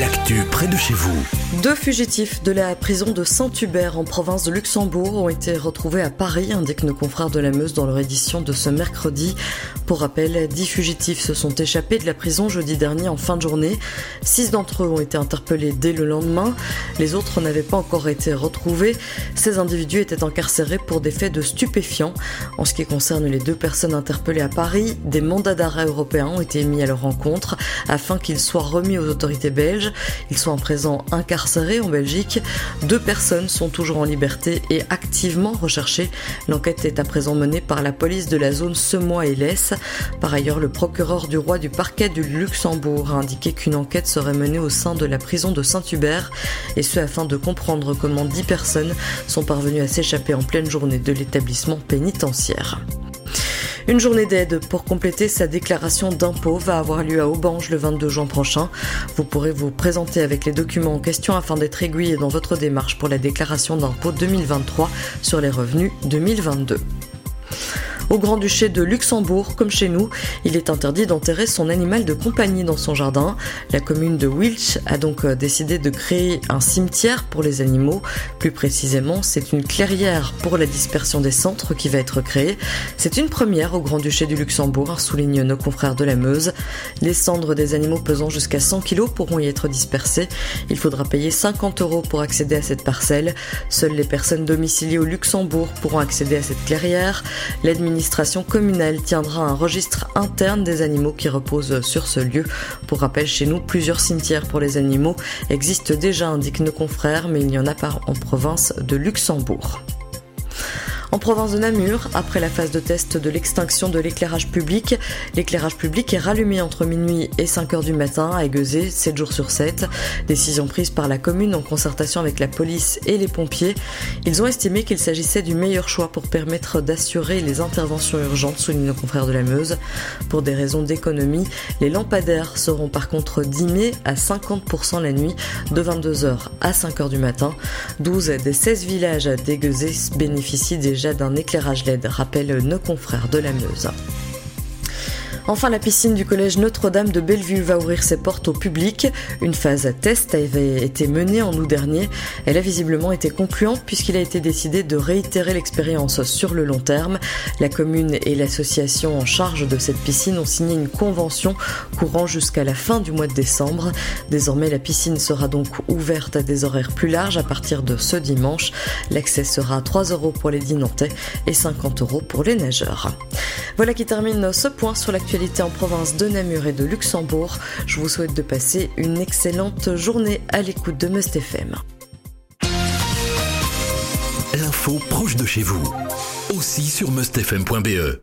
L'actu près de chez vous. Deux fugitifs de la prison de Saint-Hubert en province de Luxembourg ont été retrouvés à Paris, indiquent nos confrères de la Meuse dans leur édition de ce mercredi. Pour rappel, dix fugitifs se sont échappés de la prison jeudi dernier en fin de journée. Six d'entre eux ont été interpellés dès le lendemain. Les autres n'avaient pas encore été retrouvés. Ces individus étaient incarcérés pour des faits de stupéfiants. En ce qui concerne les deux personnes interpellées à Paris, des mandats d'arrêt européens ont été émis à leur rencontre afin qu'ils soient remis aux autorités belges. Ils sont en présent incarcérés en Belgique. Deux personnes sont toujours en liberté et activement recherchées. L'enquête est à présent menée par la police de la zone Semois et Lès. Par ailleurs, le procureur du roi du parquet du Luxembourg a indiqué qu'une enquête serait menée au sein de la prison de Saint-Hubert et ce afin de comprendre comment dix personnes sont parvenues à s'échapper en pleine journée de l'établissement pénitentiaire. Une journée d'aide pour compléter sa déclaration d'impôt va avoir lieu à Aubange le 22 juin prochain. Vous pourrez vous présenter avec les documents en question afin d'être aiguillé dans votre démarche pour la déclaration d'impôt 2023 sur les revenus 2022. Au Grand-Duché de Luxembourg, comme chez nous, il est interdit d'enterrer son animal de compagnie dans son jardin. La commune de Wilch a donc euh, décidé de créer un cimetière pour les animaux. Plus précisément, c'est une clairière pour la dispersion des centres qui va être créée. C'est une première au Grand-Duché du Luxembourg, soulignent nos confrères de la Meuse. Les cendres des animaux pesant jusqu'à 100 kg pourront y être dispersées. Il faudra payer 50 euros pour accéder à cette parcelle. Seules les personnes domiciliées au Luxembourg pourront accéder à cette clairière. L'administration communale tiendra un registre interne des animaux qui reposent sur ce lieu. Pour rappel, chez nous, plusieurs cimetières pour les animaux existent déjà, indiquent nos confrères, mais il n'y en a pas en province de Luxembourg. En province de Namur, après la phase de test de l'extinction de l'éclairage public, l'éclairage public est rallumé entre minuit et 5 heures du matin à Aiguezé, 7 jours sur 7. Décision prise par la commune en concertation avec la police et les pompiers. Ils ont estimé qu'il s'agissait du meilleur choix pour permettre d'assurer les interventions urgentes, soulignent nos confrères de la Meuse. Pour des raisons d'économie, les lampadaires seront par contre dimés à 50% la nuit de 22h à 5h du matin. 12 des 16 villages d'Aiguezé bénéficient des d'un éclairage LED, rappellent nos confrères de la Meuse. Enfin, la piscine du collège Notre-Dame de Bellevue va ouvrir ses portes au public. Une phase test avait été menée en août dernier. Elle a visiblement été concluante puisqu'il a été décidé de réitérer l'expérience sur le long terme. La commune et l'association en charge de cette piscine ont signé une convention courant jusqu'à la fin du mois de décembre. Désormais, la piscine sera donc ouverte à des horaires plus larges à partir de ce dimanche. L'accès sera 3 euros pour les dinantais et 50 euros pour les nageurs. Voilà qui termine ce point sur l'actualité en province de Namur et de Luxembourg. Je vous souhaite de passer une excellente journée à l'écoute de Must FM. L'info proche de chez vous, aussi sur mustfm.be.